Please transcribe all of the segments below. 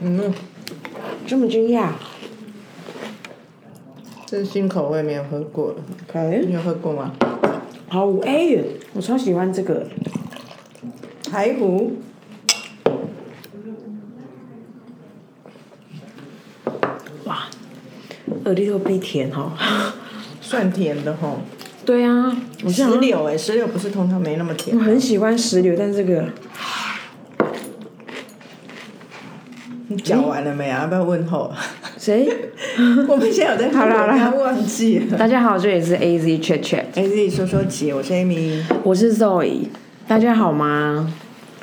嗯，这么惊讶这是新口味，没有喝过的。？OK，你有喝过吗？好哎，我超喜欢这个。海虎，哇，a little bit 甜哈。算甜的哦。对啊，我石榴哎，石榴不是通常没那么甜我。很喜欢石榴，但是这个你讲完了没啊？要不要问候？谁？我们现在有在 好了好了忘记了。大家好，这里是 A Z Chat Chat，A Z 说说姐，我是 Amy，我是 Zoe，大家好吗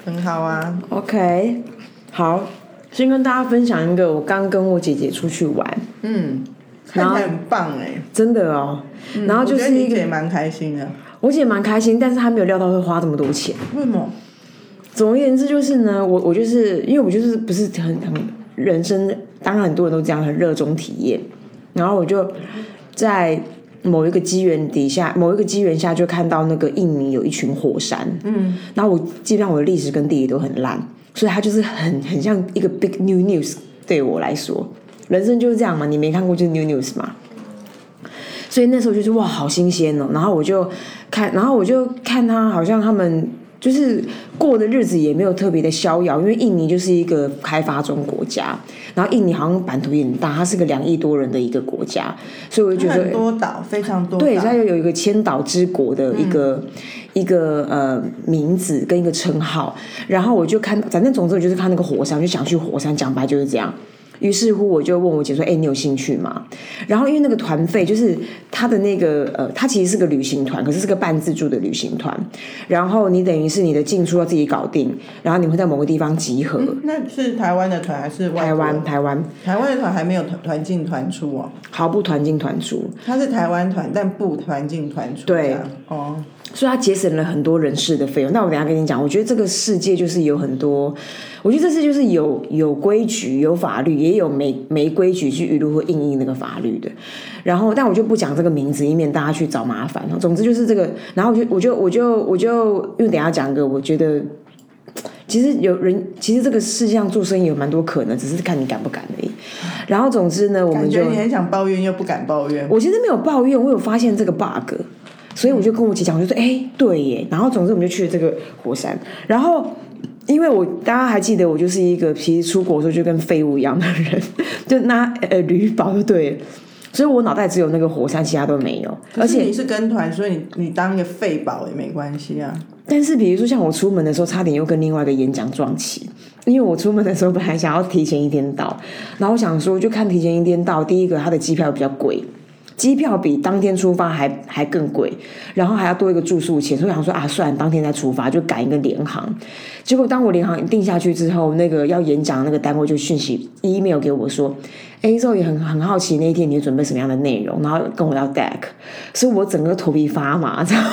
很好啊。？OK，好，先跟大家分享一个，我刚跟我姐姐出去玩，嗯，看起来很棒哎。真的哦，然后就是一个你姐蛮开心的。我姐蛮开心，但是她没有料到会花这么多钱。为什么？总而言之，就是呢，我我就是因为我就是不是很很人生，当然很多人都这样很热衷体验，然后我就在某一个机缘底下，某一个机缘下就看到那个印尼有一群火山，嗯，然后我基本上我的历史跟地理都很烂，所以它就是很很像一个 big new news 对我来说，人生就是这样嘛，你没看过就是 new news 嘛。所以那时候就是哇，好新鲜哦！然后我就看，然后我就看他好像他们就是过的日子也没有特别的逍遥，因为印尼就是一个开发中国家，然后印尼好像版图也很大，它是个两亿多人的一个国家，所以我就觉得很多岛，非常多岛。对，它又有一个千岛之国的一个、一个呃名字跟一个称号，然后我就看，反正总之我就是看那个火山，我就想去火山，讲白就是这样。于是乎，我就问我姐说：“哎、你有兴趣吗？”然后因为那个团费就是他的那个呃，他其实是个旅行团，可是是个半自助的旅行团。然后你等于是你的进出要自己搞定，然后你会在某个地方集合。那是台湾的团还是台湾，台湾台湾的团还没有团团进团出哦，毫不团进团出，它是台湾团，但不团进团出。对哦，所以它节省了很多人事的费用。那我等一下跟你讲，我觉得这个世界就是有很多，我觉得这次就是有有规矩、有法律，也有没没规矩去如何应应那个法律的。然后，但我就不讲这个名字，以免大家去找麻烦。总之就是这个，然后我就我就我就我就因为等一下讲一个，我觉得。其实有人，其实这个世界上做生意有蛮多可能，只是看你敢不敢而已。然后总之呢，我们就很想抱怨又不敢抱怨。我其实没有抱怨，我有发现这个 bug，所以我就跟我姐讲，我就说，哎、对耶。然后总之我们就去了这个火山，然后。因为我大家还记得，我就是一个其实出国的时候就跟废物一样的人，就拿呃铝宝就对了，所以我脑袋只有那个火山，其他都没有。而且你是跟团，所以你你当一个废宝也没关系啊。但是比如说像我出门的时候，差点又跟另外一个演讲撞齐，因为我出门的时候本来想要提前一天到，然后我想说就看提前一天到，第一个它的机票比较贵。机票比当天出发还还更贵，然后还要多一个住宿钱，所以我想说啊，算了，当天再出发，就赶一个联航。结果当我联航定下去之后，那个要演讲那个单位就讯息 email 给我说，哎，之后也很很好奇那一天你会准备什么样的内容，然后跟我要 deck，所以我整个头皮发麻，这样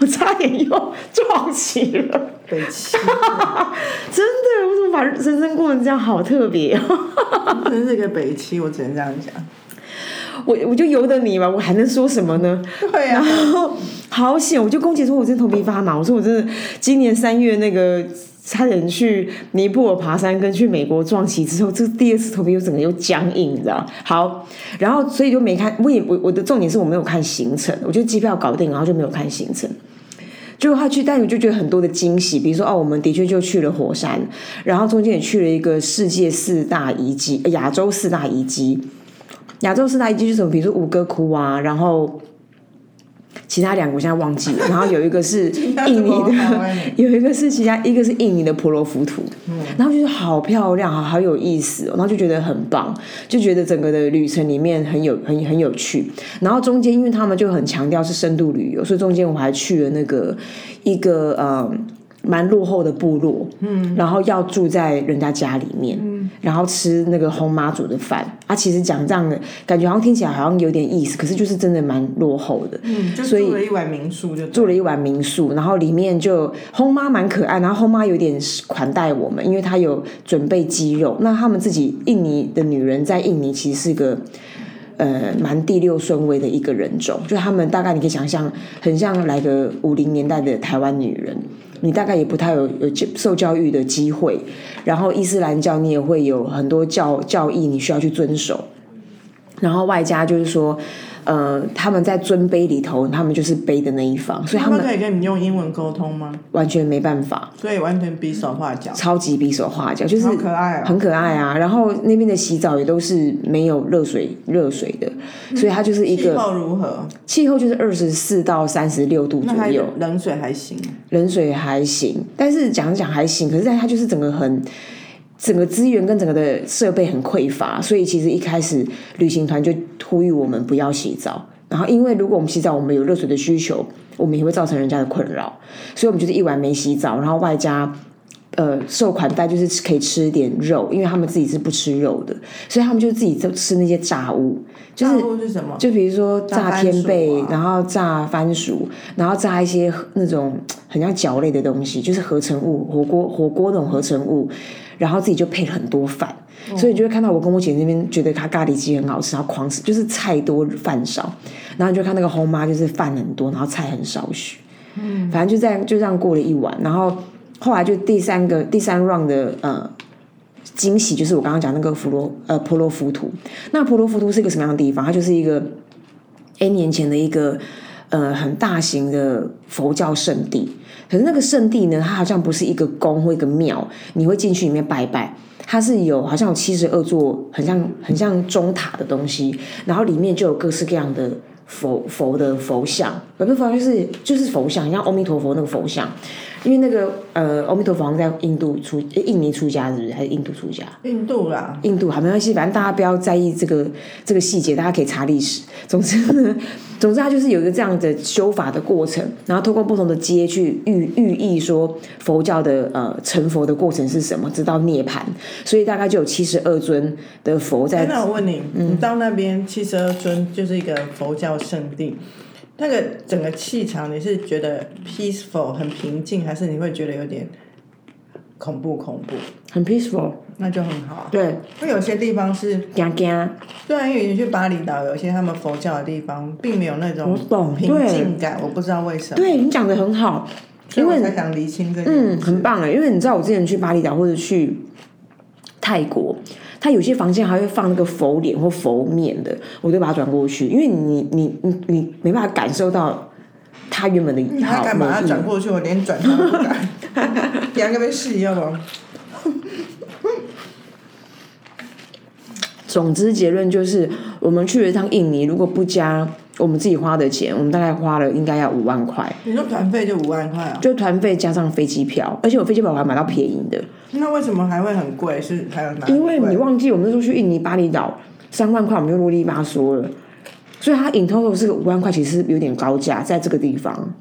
我差点又撞起了。北七，真的，我怎么把人生过成这样，好特别哦！真是个北七，我只能这样讲。我我就由得你吧，我还能说什么呢？对啊，然后好险，我就跟我姐说，我真的头皮发麻。我说我真的今年三月那个差点去尼泊尔爬山，跟去美国撞旗之后，这第二次头皮又整个又僵硬，你知道？好，然后所以就没看，我也我我的重点是我没有看行程，我就机票搞定，然后就没有看行程。结果他去，但我就觉得很多的惊喜，比如说哦，我们的确就去了火山，然后中间也去了一个世界四大遗迹，呃亚洲四大遗迹。亚洲四大遗迹是什么？比如说吴哥窟啊，然后其他两个我现在忘记了，然后有一个是 印尼的，有一个是其他一个是印尼的婆罗浮屠，然后就是好漂亮，好好有意思哦，然后就觉得很棒，就觉得整个的旅程里面很有很很有趣。然后中间因为他们就很强调是深度旅游，所以中间我还去了那个一个呃。蛮落后的部落，嗯，然后要住在人家家里面，嗯，然后吃那个红妈煮的饭，啊，其实讲这样的感觉好像听起来好像有点意思，可是就是真的蛮落后的，嗯，就所以住了一晚民宿就住了一晚民宿，然后里面就红妈蛮可爱，然后红妈有点款待我们，因为她有准备鸡肉。那他们自己印尼的女人在印尼其实是个呃蛮第六顺位的一个人种，就他们大概你可以想象，很像来个五零年代的台湾女人，你大概也不太有有受教育的机会。然后伊斯兰教你也会有很多教教义你需要去遵守，然后外加就是说。呃，他们在尊卑里头，他们就是卑的那一方，所以他们可以跟你用英文沟通吗？完全没办法，所以完全比手画脚，超级比手画脚，就是很可爱，很可爱啊。然后那边的洗澡也都是没有热水热水的，所以它就是一个气候如何？气候就是二十四到三十六度左右，冷水还行，冷水还行，但是讲讲还行，可是它就是整个很。整个资源跟整个的设备很匮乏，所以其实一开始旅行团就呼吁我们不要洗澡。然后，因为如果我们洗澡，我们有热水的需求，我们也会造成人家的困扰，所以我们就是一晚没洗澡，然后外加呃受款待，就是可以吃一点肉，因为他们自己是不吃肉的，所以他们就自己就吃那些炸物，就是什么？就比如说炸天贝，然后炸番薯，然后炸一些那种很像饺类的东西，就是合成物，火锅火锅那种合成物。然后自己就配了很多饭，所以就会看到我跟我姐那边觉得他咖喱鸡很好吃，然后狂吃，就是菜多饭少。然后就看那个后妈就是饭很多，然后菜很少许。嗯，反正就这样就这样过了一晚。然后后来就第三个第三 round 的呃惊喜，就是我刚刚讲那个佛罗呃婆罗浮屠。那婆罗浮屠是一个什么样的地方？它就是一个 N 年前的一个呃很大型的佛教圣地。可是那个圣地呢，它好像不是一个宫或一个庙，你会进去里面拜拜。它是有好像有七十二座很像很像钟塔的东西，然后里面就有各式各样的佛佛的佛像，不是佛像就是就是佛像，像阿弥陀佛那个佛像。因为那个呃，阿弥陀佛在印度出，印尼出家是不是？还是印度出家？印度啦。印度好没关系，反正大家不要在意这个这个细节，大家可以查历史。总之呢，总之它就是有一个这样的修法的过程，然后通过不同的阶去寓寓意说佛教的呃成佛的过程是什么，直到涅槃。所以大概就有七十二尊的佛在。那我问你，你到那边七十二尊就是一个佛教圣地。那个整个气场，你是觉得 peaceful 很平静，还是你会觉得有点恐怖？恐怖？很 peaceful，那就很好。对，因为有些地方是惊惊。对啊，因为你去巴厘岛，有些他们佛教的地方，并没有那种平静感，我不知道为什么。对你讲的很好，因为才想厘清这个。嗯，很棒哎，因为你知道我之前去巴厘岛或者去泰国。他有些房间还会放那个佛脸或佛面的，我就把它转过去，因为你你你你没办法感受到他原本的他敢把它转过去，我连转都不敢。两个被试一下吧？总之结论就是，我们去了一趟印尼，如果不加。我们自己花的钱，我们大概花了应该要五万块。你说团费就五万块啊？就团费加上飞机票，而且我飞机票我还买到便宜的。那为什么还会很贵？是还有哪？因为你忘记我们那时候去印尼巴厘岛三万块，我们就啰里吧嗦了。所以它 in total 是个五万块，其实有点高价，在这个地方。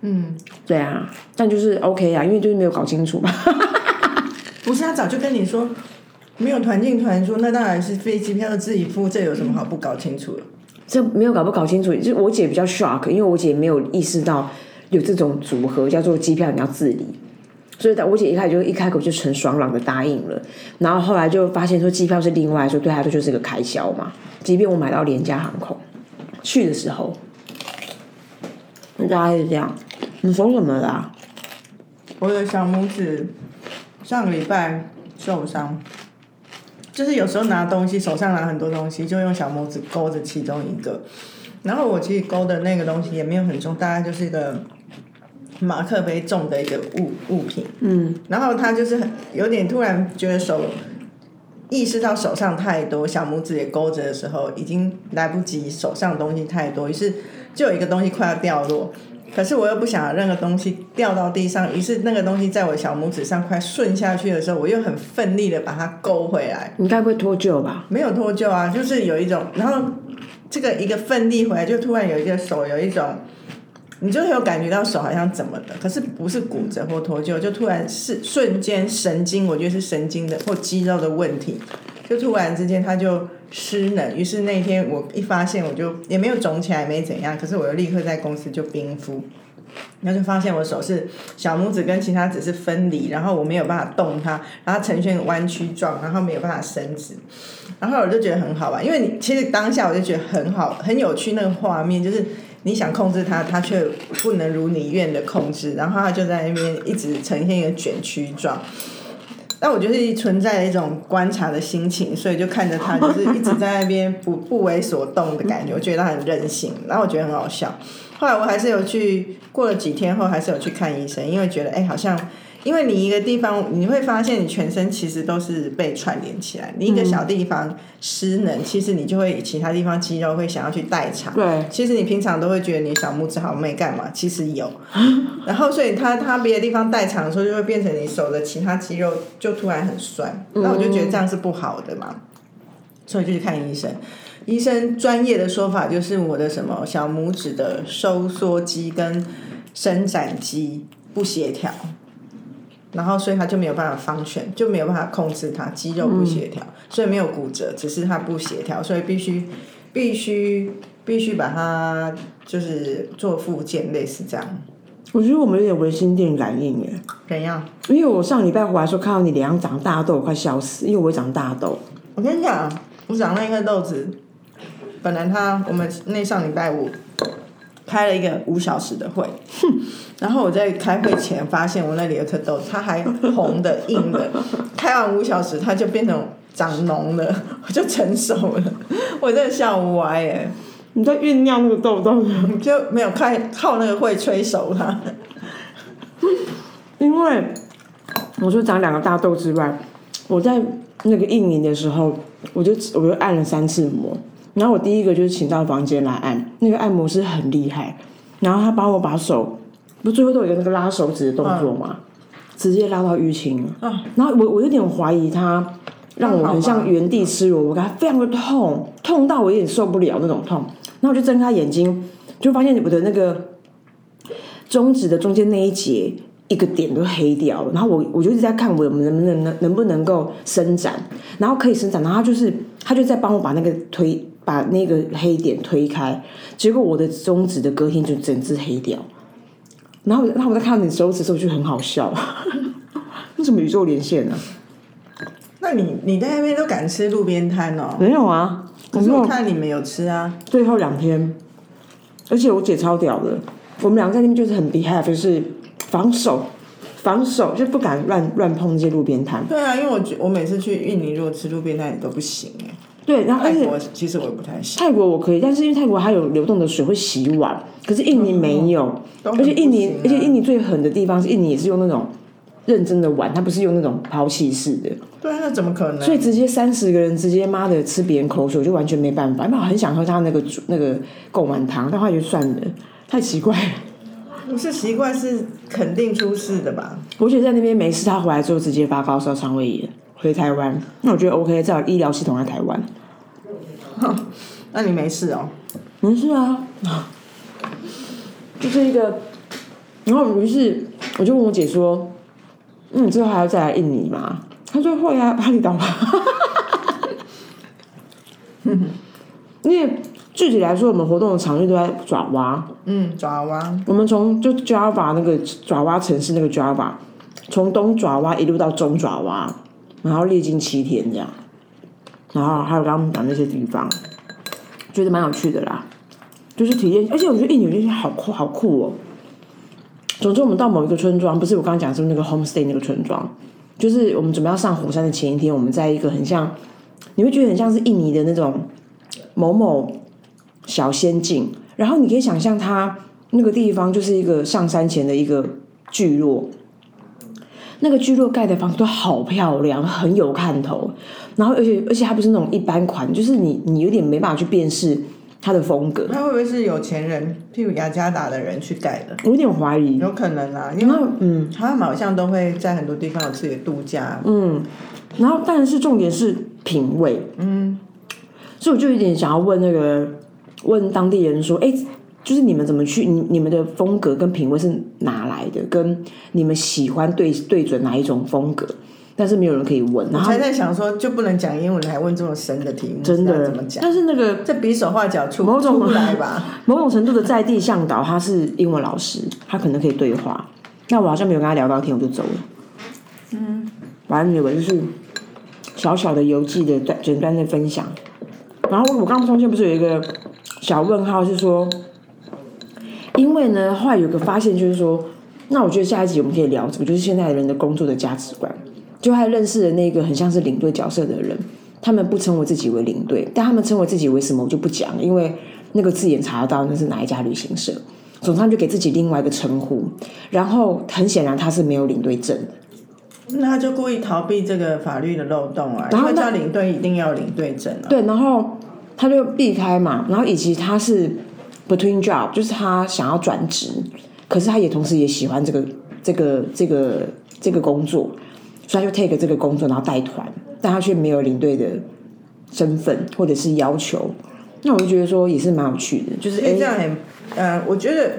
嗯，对啊，但就是 OK 啊，因为就是没有搞清楚嘛。不是他早就跟你说没有团进团出，那当然是飞机票自己付，这有什么好不搞清楚的？这没有搞不搞清楚，就我姐比较 shock，因为我姐没有意识到有这种组合叫做机票你要自理，所以我姐一开始就一开口就很爽朗的答应了，然后后来就发现说机票是另外说对她说就是个开销嘛，即便我买到廉价航空去的时候，那大概是这样。你说什么啦？我的小拇指上个礼拜受伤。就是有时候拿东西，手上拿很多东西，就用小拇指勾着其中一个。然后我其实勾的那个东西也没有很重，大概就是一个马克杯重的一个物物品。嗯。然后他就是很有点突然觉得手意识到手上太多，小拇指也勾着的时候，已经来不及手上东西太多，于是就有一个东西快要掉落。可是我又不想任何东西掉到地上，于是那个东西在我小拇指上快顺下去的时候，我又很奋力的把它勾回来。你该不会脱臼吧？没有脱臼啊，就是有一种，然后这个一个奋力回来，就突然有一个手有一种，你就有感觉到手好像怎么的，可是不是骨折或脱臼，就突然是瞬间神经，我觉得是神经的或肌肉的问题，就突然之间它就。失能，于是那天我一发现，我就也没有肿起来，没怎样。可是我又立刻在公司就冰敷，然后就发现我手是小拇指跟其他指是分离，然后我没有办法动它，然后呈现弯曲状，然后没有办法伸直。然后我就觉得很好玩，因为你其实当下我就觉得很好，很有趣那个画面，就是你想控制它，它却不能如你愿的控制，然后它就在那边一直呈现一个卷曲状。但我觉得存在一种观察的心情，所以就看着他，就是一直在那边不不为所动的感觉，我觉得他很任性，然后我觉得很好笑。后来我还是有去，过了几天后还是有去看医生，因为觉得哎好像。因为你一个地方，你会发现你全身其实都是被串联起来。你一个小地方失能，其实你就会其他地方肌肉会想要去代偿。对，其实你平常都会觉得你小拇指好没干嘛，其实有。然后所以它它别的地方代偿的时候，就会变成你手的其他肌肉就突然很酸。那我就觉得这样是不好的嘛，所以就去看医生。医生专业的说法就是我的什么小拇指的收缩肌跟伸展肌不协调。然后，所以他就没有办法方选，就没有办法控制他肌肉不协调，所以没有骨折，只是他不协调，所以必须必须必须把它就是做复健，类似这样。我觉得我们有点微心电感应耶。怎样？因为我上礼拜回来时候看到你脸上长大痘，我快笑死，因为我会长大痘。我跟你讲，我长那一颗痘子，本来他我们那上礼拜五开了一个五小时的会。然后我在开会前发现我那里有颗痘，它还红的硬的，开完五小时它就变成长脓了，我就成熟了，我真的笑歪耶！你在酝酿那个痘痘，就没有开靠那个会催熟它。因为我就长两个大痘之外，我在那个印尼的时候，我就我就按了三次摩，然后我第一个就是请到房间来按，那个按摩师很厉害，然后他帮我把手。不，最后都有一个那个拉手指的动作嘛，直接拉到淤青了。然后我我有点怀疑他，让我很像原地吃萝卜干，非常的痛，痛到我有点受不了那种痛。然后我就睁开眼睛，就发现我的那个中指的中间那一节一个点都黑掉了。然后我我就一直在看我能不能能能不能够伸展，然后可以伸展。然后他就是他就在帮我把那个推把那个黑点推开，结果我的中指的隔天就整只黑掉。然后，然后我在看你手指的时候就很好笑，为什么宇宙连线呢？那你你在那边都敢吃路边摊哦？没有啊，可是我看你们有吃啊。最后两天，而且我姐超屌的，我们两个在那边就是很 behave，就是防守，防守就不敢乱乱碰那些路边摊。对啊，因为我我每次去印尼，如果吃路边摊也都不行哎。对，然后泰国其实我也不太行。泰国我可以，但是因为泰国它有流动的水会洗碗，可是印尼没有。而且印尼，而且印尼最狠的地方是印尼也是用那种认真的碗，它不是用那种抛弃式的。对啊，那怎么可能？所以直接三十个人直接妈的吃别人口水，我就完全没办法。因为我很想喝他那个那个贡丸汤，但后来就算了，太奇怪了。不是奇怪，是肯定出事的吧？我姐在那边没事，他回来之后直接发高烧、肠胃炎，回台湾。那我觉得 OK，至少医疗系统在台湾。那你没事哦？没事啊，就是一个，然后于是我就问我姐说：“那你之后还要再来印尼吗？”她说：“会啊，巴厘岛。”因为具体来说，我们活动的场域都在爪哇。嗯，爪哇。我们从就 Java 那个爪哇城市那个 Java，从东爪哇一路到中爪哇，然后历经七天这样。然后还有刚刚讲那些地方，觉得蛮有趣的啦，就是体验，而且我觉得印尼那些好酷，好酷哦。总之，我们到某一个村庄，不是我刚刚讲是那个 homestay 那个村庄，就是我们准备要上火山的前一天，我们在一个很像，你会觉得很像是印尼的那种某某小仙境，然后你可以想象它那个地方就是一个上山前的一个聚落。那个聚落盖的房子都好漂亮，很有看头。然后，而且而且它不是那种一般款，就是你你有点没办法去辨识它的风格。它会不会是有钱人，譬如雅加达的人去盖的？我有点怀疑。有可能啊，因为嗯，他们好像都会在很多地方有自己的度假。嗯，然后但是重点是品味。嗯，所以我就有点想要问那个问当地人说，哎。就是你们怎么去？你你们的风格跟品味是哪来的？跟你们喜欢对对准哪一种风格？但是没有人可以问。我还在想说，就不能讲英文，还问这么深的题目？真的怎么讲？但是那个在比手画脚出某种来吧？某种程度的在地向导，他是英文老师，他可能可以对话。那我好像没有跟他聊到天，我就走了。嗯，反正以为就是小小的游记的简单的分享。然后我刚刚中间不是有一个小问号，是说。因为呢，后来有个发现就是说，那我觉得下一集我们可以聊这个，就是现在人的工作的价值观。就还认识了那个很像是领队角色的人，他们不称为自己为领队，但他们称为自己为什么我就不讲，因为那个字眼查得到那是哪一家旅行社，总之他就给自己另外一个称呼，然后很显然他是没有领队证的。那他就故意逃避这个法律的漏洞啊，然后叫领队一定要有领队证啊。对，然后他就避开嘛，然后以及他是 between job，就是他想要转职，可是他也同时也喜欢这个这个这个这个工作，所以他就 take 这个工作，然后带团，但他却没有领队的身份或者是要求。那我就觉得说也是蛮有趣的，就是哎，这样很，呃，我觉得。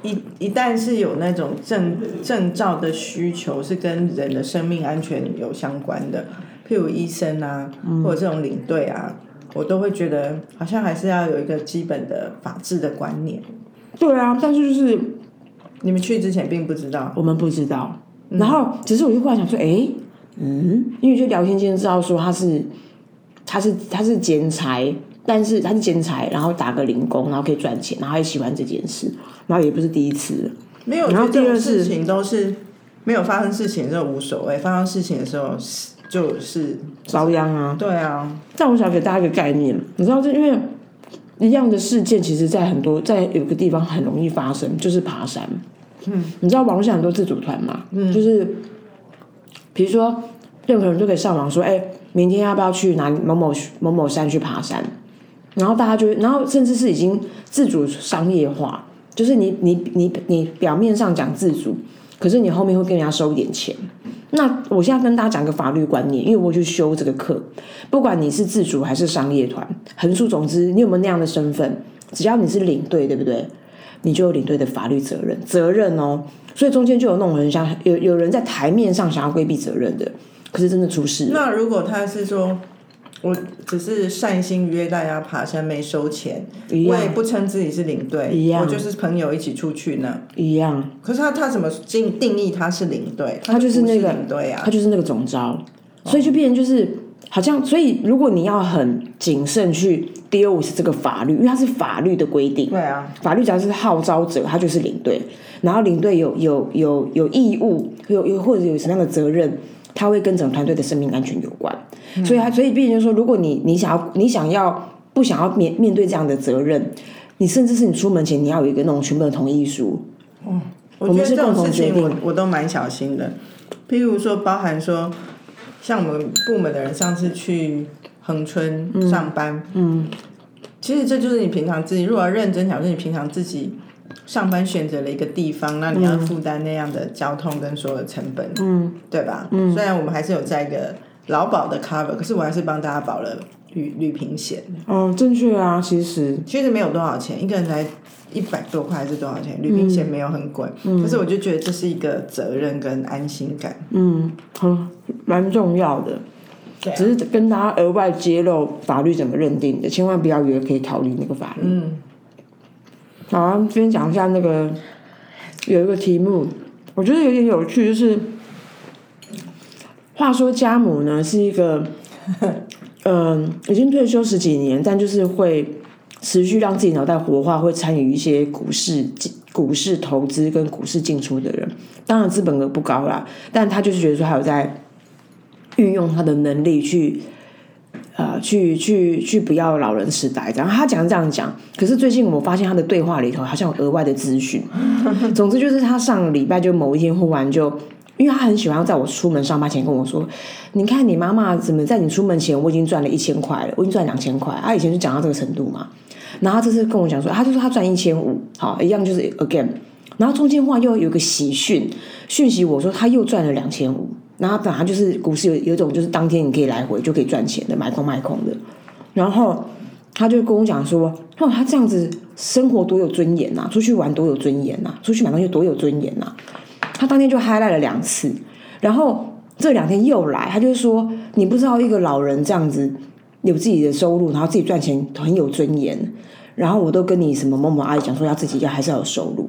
一一旦是有那种证证照的需求，是跟人的生命安全有相关的，譬如医生啊，或者这种领队啊，我都会觉得好像还是要有一个基本的法治的观念。对啊，但是就是你们去之前并不知道，我们不知道。然后只是我就忽然想说，哎，嗯，因为就聊天间知道说他是他是他是剪裁。但是他是剪裁，然后打个零工，然后可以赚钱，然后也喜欢这件事，然后也不是第一次。没有，然后第二事情都是没有发生事情就无所谓，发生事情的时候就是遭殃啊。对啊，但我想给大家一个概念，你知道，这因为一样的事件，其实在很多在有个地方很容易发生，就是爬山。嗯，你知道网络上很多自主团嘛？嗯，就是比如说任何人都可以上网说，哎，明天要不要去哪某某某某山去爬山？然后大家就，然后甚至是已经自主商业化，就是你你你你表面上讲自主，可是你后面会跟人家收一点钱。那我现在跟大家讲个法律观念，因为我去修这个课，不管你是自主还是商业团，横竖总之，你有没有那样的身份，只要你是领队，对不对？你就有领队的法律责任，责任哦。所以中间就有那种人像有有人在台面上想要规避责任的，可是真的出事。那如果他是说？我只是善心约大家爬山，没收钱，我也不称自己是领队，我就是朋友一起出去呢。一样。可是他他怎么定定义他是领队？他就是那个领队啊，他就是那个总招，所以就变成就是好像，所以如果你要很谨慎去 deal with 这个法律，因为它是法律的规定。对啊。法律只要是号召者，他就是领队，然后领队有有有有义务，有有或者有什么样的责任。他会跟整个团队的生命安全有关，所以他所以，毕竟就是说，如果你你想要你想要不想要面面对这样的责任，你甚至是你出门前你要有一个那种全部的同意书。嗯，我觉得这种事情我我都蛮小心的。譬如说，包含说，像我们部门的人上次去恒春上班，嗯，其实这就是你平常自己如果要认真讲，是你平常自己。上班选择了一个地方，那你要负担那样的交通跟所有的成本，嗯，对吧？嗯，虽然我们还是有在一个劳保的 cover，可是我还是帮大家保了旅旅平险。哦，正确啊，其实其实没有多少钱，一个人才一百多块还是多少钱？旅平险没有很贵，可是我就觉得这是一个责任跟安心感，嗯，很蛮重要的。只是跟大家额外揭露法律怎么认定的，千万不要以为可以逃离那个法律。嗯。好，今天讲一下那个有一个题目，我觉得有点有趣，就是话说家母呢是一个，嗯，已经退休十几年，但就是会持续让自己脑袋活化，会参与一些股市、股市投资跟股市进出的人。当然资本额不高啦，但他就是觉得说，还有在运用他的能力去。呃，去去去，不要老人痴呆。然后他讲这样讲，可是最近我发现他的对话里头好像有额外的资讯。总之就是他上礼拜就某一天忽然就，因为他很喜欢在我出门上班前跟我说：“你看你妈妈怎么在你出门前我已经赚了一千块了，我已经赚两千块。”他以前就讲到这个程度嘛。然后这次跟我讲说，他就说他赚一千五，好一样就是 again。然后中间话又有个喜讯讯息我说他又赚了两千五。然后本来就是股市有有一种就是当天你可以来回就可以赚钱的买空卖空的，然后他就跟我讲说，哦，他这样子生活多有尊严呐，出去玩多有尊严呐，出去买东西多有尊严呐。他当天就嗨赖了两次，然后这两天又来，他就说你不知道一个老人这样子有自己的收入，然后自己赚钱很有尊严，然后我都跟你什么某某阿姨讲说要自己要还是要有收入。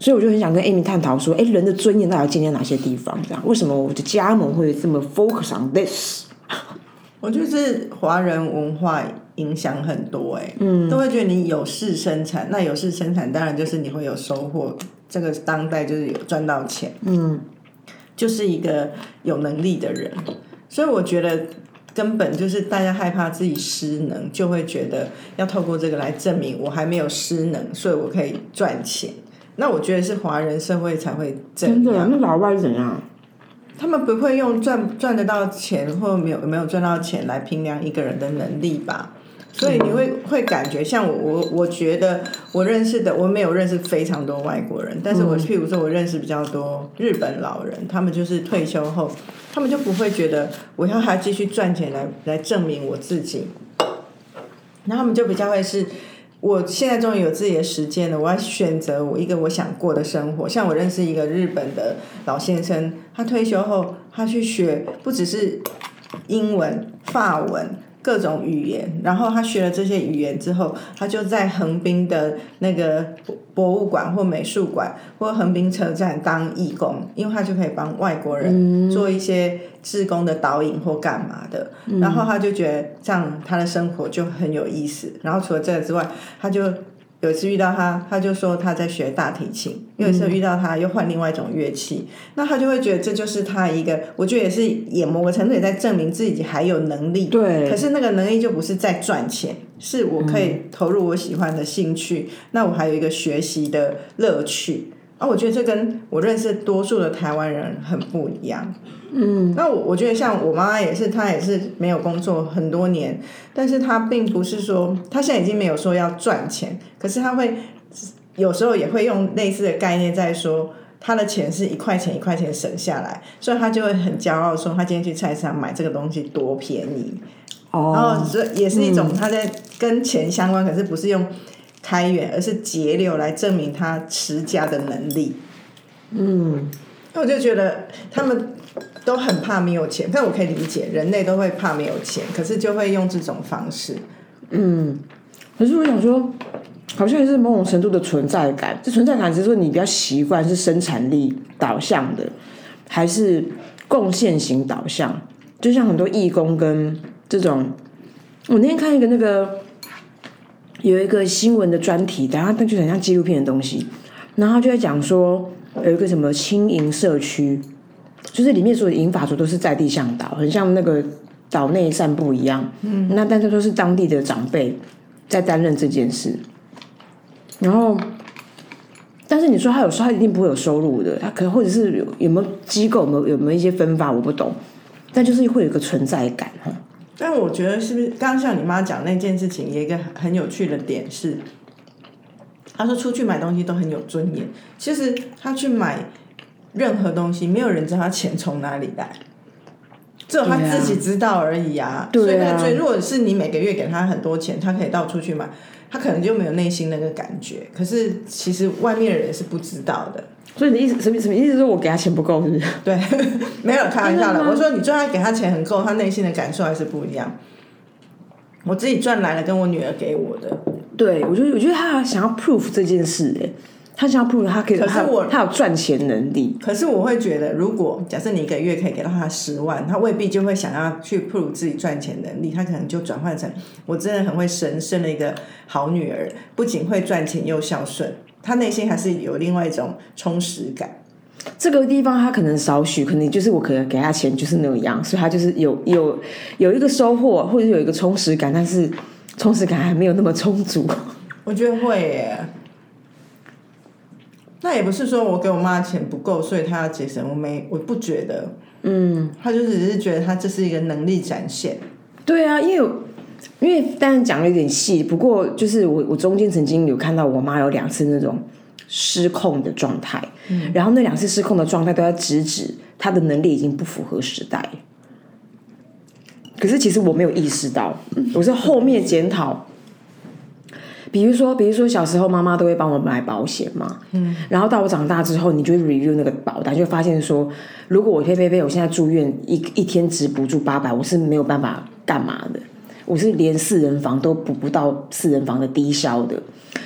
所以我就很想跟 Amy 探讨说，哎，人的尊严到底要建立在哪些地方？这样，为什么我的加盟会这么 focus on this？我觉得是华人文化影响很多、哎，嗯，都会觉得你有事生产，那有事生产当然就是你会有收获，这个当代就是有赚到钱，嗯，就是一个有能力的人，所以我觉得根本就是大家害怕自己失能，就会觉得要透过这个来证明我还没有失能，所以我可以赚钱。那我觉得是华人社会才会这真的，样。那老外是怎样？他们不会用赚赚得到钱或没有没有赚到钱来衡量一个人的能力吧？所以你会会感觉像我我我觉得我认识的我没有认识非常多外国人，但是我譬如说我认识比较多日本老人，他们就是退休后，他们就不会觉得我要还继续赚钱来来证明我自己，然后他们就比较会是。我现在终于有自己的时间了，我要选择我一个我想过的生活。像我认识一个日本的老先生，他退休后，他去学不只是英文、法文各种语言，然后他学了这些语言之后，他就在横滨的那个博博物馆或美术馆或横滨车站当义工，因为他就可以帮外国人做一些志工的导引或干嘛的。然后他就觉得这样他的生活就很有意思。然后除了这个之外，他就有一次遇到他，他就说他在学大提琴。有一次遇到他又换另外一种乐器，那他就会觉得这就是他一个，我觉得也是也某个程度也在证明自己还有能力。对可是那个能力就不是在赚钱，是我可以投入我喜欢的兴趣，那我还有一个学习的乐趣。啊，我觉得这跟我认识多数的台湾人很不一样。嗯，那我我觉得像我妈妈也是，她也是没有工作很多年，但是她并不是说她现在已经没有说要赚钱，可是她会有时候也会用类似的概念在说。她的钱是一块钱一块钱省下来，所以她就会很骄傲说，她今天去菜市场买这个东西多便宜。哦然哦，后这也是一种她在跟钱相关，可是不是用开源，而是节流来证明他持家的能力。嗯，那我就觉得他们都很怕没有钱，但我可以理解，人类都会怕没有钱，可是就会用这种方式。嗯可是我想说，好像也是某种程度的存在感。这存在感只是说你比较习惯是生产力导向的，还是贡献型导向？就像很多义工跟这种，我那天看一个那个有一个新闻的专题，然后它就很像纪录片的东西，然后就在讲说有一个什么轻盈社区，就是里面所有的银发族都是在地向导，很像那个岛内散步一样。嗯，那但是都是当地的长辈在担任这件事，然后。但是你说他有时候他一定不会有收入的，他可能或者是有有没有机构有没有有没有一些分法我不懂，但就是会有一个存在感哈。但我觉得是不是刚刚像你妈讲那件事情，有一个很有趣的点是，她说出去买东西都很有尊严。其实她去买任何东西，没有人知道她钱从哪里来，只有她自己知道而已啊。所以那最，如果是你每个月给她很多钱，她可以到处去买，她可能就没有内心那个感觉。可是其实外面的人是不知道的。所以你意思什么什么意思？是我给他钱不够是不是？对，没有开玩笑的。我说你就算给他钱很够，他内心的感受还是不一样。我自己赚来了，跟我女儿给我的，对，我觉得我觉得他想要 prove 这件事，哎，他想要 prove 他可以，可是我他有赚钱能力，可是我会觉得，如果假设你一个月可以给到他十万，他未必就会想要去 prove 自己赚钱能力，他可能就转换成我真的很会生，生了一个好女儿，不仅会赚钱又孝顺，他内心还是有另外一种充实感。这个地方他可能少许，可能就是我可能给他钱就是那样，所以他就是有有有一个收获或者有一个充实感，但是充实感还没有那么充足。我觉得会耶。那也不是说我给我妈的钱不够，所以她要节省，我没，我不觉得。嗯，她就只是觉得她这是一个能力展现。对啊，因为有因为当然讲的有点细，不过就是我我中间曾经有看到我妈有两次那种失控的状态，然后那两次失控的状态都在直指她的能力已经不符合时代。可是其实我没有意识到，我是后面检讨。比如说，比如说小时候妈妈都会帮我买保险嘛，嗯，然后到我长大之后，你就 review 那个保单，就发现说，如果我呸呸呸，我现在住院一一天只补助八百，我是没有办法干嘛的，我是连四人房都补不到四人房的低消的，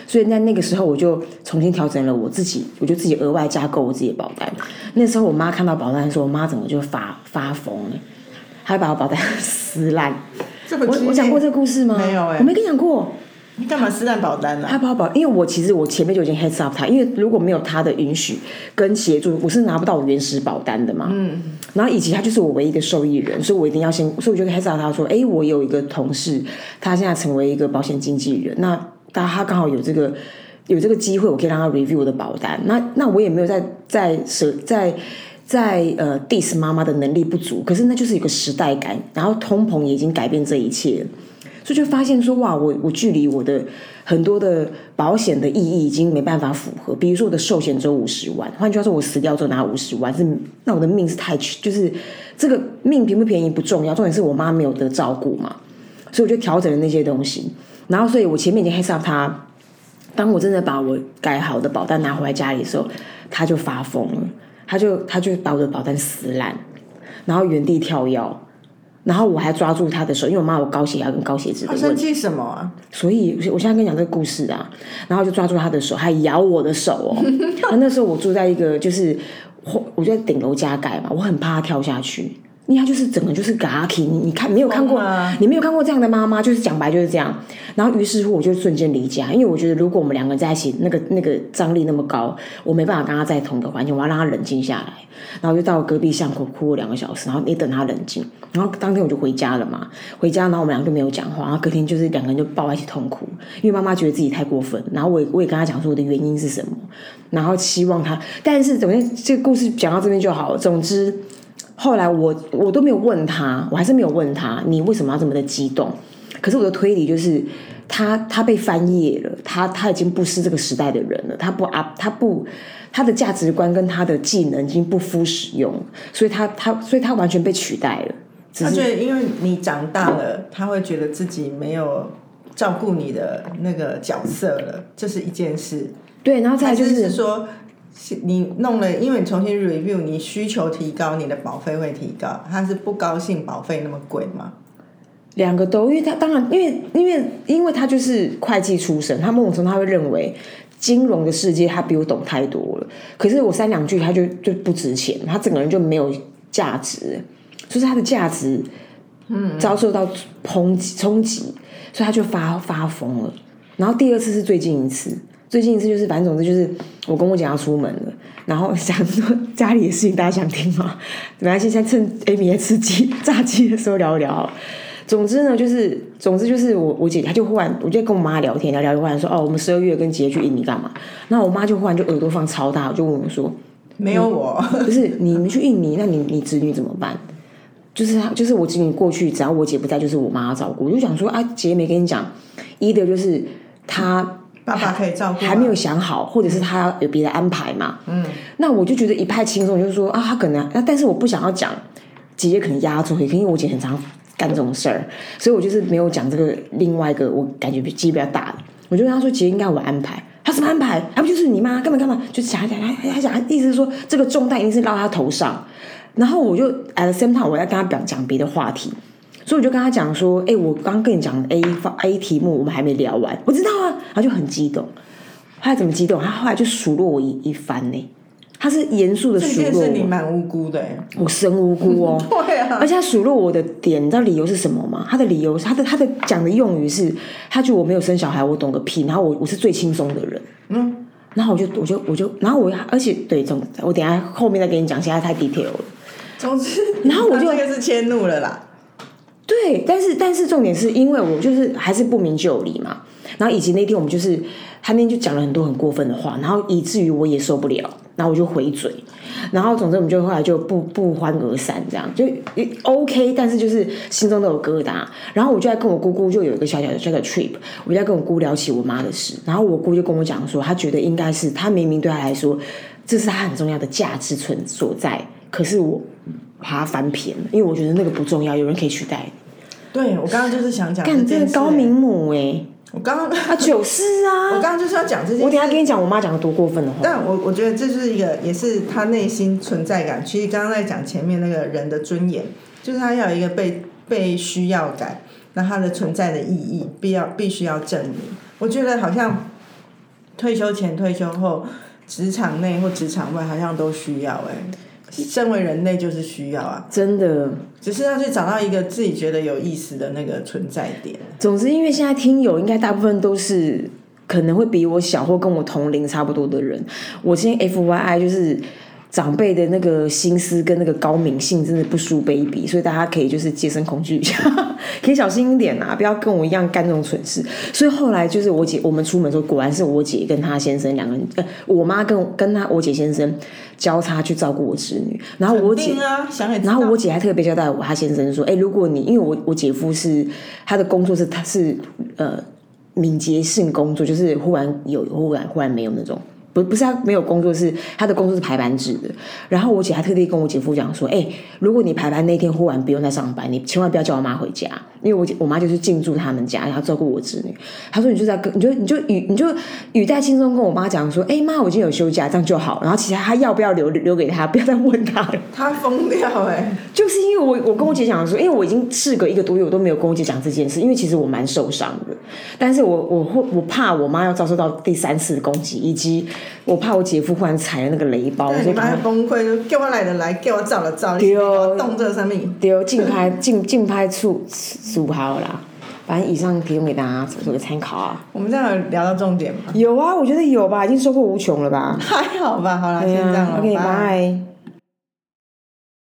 所以在那个时候我就重新调整了我自己，我就自己额外加购我自己的保单。那时候我妈看到保单的时候，我妈整个就发发疯了，她把我保单 撕烂，我我讲过这个故事吗？没有欸我没跟你讲过。你干嘛撕烂保单呢、他怕保，因为我其实我前面就已经 heads up 他，因为如果没有他的允许跟协助，我是拿不到我原始保单的嘛。嗯。然后以及他就是我唯一的受益人，所以我一定要先，所以我就 heads up 他说，哎，我有一个同事，他现在成为一个保险经纪人，那他他刚好有这个有这个机会，我可以让他 review 我的保单。那那我也没有在在舍在。在呃，diss 妈妈的能力不足，可是那就是一个时代感，然后通膨也已经改变这一切了。所以就发现说，哇，我我距离我的很多的保险的意义已经没办法符合。比如说我的寿险只有五十万，换句话说，我死掉之后拿五十万，是那我的命是太就是这个命便不便宜不重要，重点是我妈没有得照顾嘛，所以我就调整了那些东西。然后，所以我前面已经 heads up 他，当我真的把我改好的保单拿回来家里的时候，他就发疯了，他就他就把我的保单撕烂，然后原地跳跃。然后我还抓住他的手，因为我妈有高血压跟高血脂的问题，他生气什么啊？所以我现在跟你讲这个故事啊，然后就抓住他的手，还咬我的手哦。那时候我住在一个就是我在顶楼加盖嘛，我很怕他跳下去，因为他就是整个就是嘎 k 你你看没有看过，你没有看过这样的妈妈，就是讲白就是这样。然后于是乎我就瞬间离家，因为我觉得如果我们两个人在一起，那个那个张力那么高，我没办法跟他在同一个环境，我要让他冷静下来。然后就到隔壁巷口哭了两个小时，然后也等他冷静。然后当天我就回家了嘛，回家然后我们两个就没有讲话，然后隔天就是两个人就抱在一起痛哭，因为妈妈觉得自己太过分。然后我也我也跟他讲说我的原因是什么，然后期望他，但是总之这个故事讲到这边就好了。总之后来我我都没有问他，我还是没有问他你为什么要这么的激动。可是我的推理就是他他被翻页了，他他已经不是这个时代的人了，他不啊他不。他的价值观跟他的技能已经不敷使用，所以他他所以他完全被取代了。他觉得因为你长大了，他会觉得自己没有照顾你的那个角色了，这是一件事。对，然后再就是说，你弄了，因为你重新 review，你需求提高，你的保费会提高。他是不高兴保费那么贵吗？两个都，因为他当然，因为因为因为他就是会计出身，他某种程度他会认为。金融的世界，他比我懂太多了。可是我三两句，他就就不值钱，他整个人就没有价值，就是他的价值，嗯，遭受到抨击冲击，所以他就发发疯了。然后第二次是最近一次，最近一次就是反正总之就是我跟我姐要出门了，然后想说家里的事情大家想听吗？没关系，先趁 Amy 在吃鸡炸鸡的时候聊一聊。总之呢，就是总之就是我我姐她就忽然，我就跟我妈聊天聊聊，就忽然说哦，我们十二月跟姐去印尼干嘛？那我妈就忽然就耳朵放超大，就问我说，没有我，不是你们去印尼，那你你子女怎么办？就是她就是我子女过去，只要我姐不在，就是我妈照顾。我就想说啊，姐没跟你讲，一的就是她爸爸可以照顾，还没有想好，或者是他有别的安排嘛？嗯，那我就觉得一派轻松，就是说啊，他可能，但是我不想要讲，姐姐可能压住，因为我姐很常。干这种事儿，所以我就是没有讲这个另外一个我感觉比机比较大的，我就跟他说，姐姐应该我安排，他什么安排？还不就是你妈干嘛干嘛？就讲讲，还还讲，意思是说这个重担一定是落他头上。然后我就 at the same time 我要跟他讲讲别的话题，所以我就跟他讲说，哎，我刚刚跟你讲 A 方 A 题目，我们还没聊完，我知道啊，他就很激动，他怎么激动？他后来就数落我一一番呢。他是严肃的数落我，你蛮无辜的，我深无辜哦。对啊，而且他数落我的点，你知道理由是什么吗？他的理由，他的他的讲的用语是，他觉得我没有生小孩，我懂个屁。然后我我是最轻松的人，嗯。然后我就我就我就，然后我而且对总，我等下后面再给你讲，现在太 detail 了。总之，然后我就 这个是迁怒了啦。对，但是但是重点是因为我就是还是不明就里嘛。然后以及那天我们就是他那天就讲了很多很过分的话，然后以至于我也受不了。然后我就回嘴，然后总之我们就后来就不不欢而散，这样就 OK，但是就是心中都有疙瘩。然后我就在跟我姑姑就有一个小小的这个 trip，我就在跟我姑聊起我妈的事。然后我姑就跟我讲说，她觉得应该是她明明对她来说这是她很重要的价值存所在，可是我把它翻篇，因为我觉得那个不重要，有人可以取代。对我刚刚就是想讲，干这个高明母哎。我刚刚啊，就是啊，我刚刚就是要讲这些。我等下跟你讲我妈讲的多过分的话。但我我觉得这是一个，也是他内心存在感。其实刚刚在讲前面那个人的尊严，就是他要有一个被被需要感，那他的存在的意义必要必须要证明。我觉得好像退休前、退休后，职场内或职场外好像都需要哎。身为人类就是需要啊，真的。只是要去找到一个自己觉得有意思的那个存在点。总之，因为现在听友应该大部分都是可能会比我小或跟我同龄差不多的人，我现在 F Y I 就是。长辈的那个心思跟那个高明性真的不输 baby，所以大家可以就是洁身恐惧一下，可以小心一点啊，不要跟我一样干这种蠢事。所以后来就是我姐，我们出门的时候，果然是我姐跟她先生两个人，呃，我妈跟跟她我姐先生交叉去照顾我侄女，然后我姐啊，然后我姐还特别交代我，她先生说：“哎、如果你因为我我姐夫是他的工作是他是呃敏捷性工作，就是忽然有忽然忽然没有那种。”不不是他没有工作，是他的工作是排班制的。然后我姐还特地跟我姐夫讲说：“哎、如果你排班那天忽然不用再上班，你千万不要叫我妈回家，因为我姐我妈就是进驻他们家，然后照顾我侄女。她说你就在跟你就你就语你就语带轻松跟我妈讲说：哎、妈，我今天有休假，这样就好。然后其他她要不要留留给她，不要再问她了。”他疯掉哎、就是因为我我跟我姐讲说，因为我已经事隔一个多月，我都没有跟我姐讲这件事，因为其实我蛮受伤的，但是我我会我怕我妈要遭受到第三次的攻击，以及我怕我姐夫忽然踩了那个雷包，对，你妈所以赶快会崩溃，就叫我来的来，叫我照的照，你对给我哦动这上面。丢竞拍竞竞拍处处好啦，反正以上提供给大家做个参考啊。我们这样有聊到重点吗？有啊，我觉得有吧，已经收获无穷了吧。还好吧，好了，先对这样了。拜。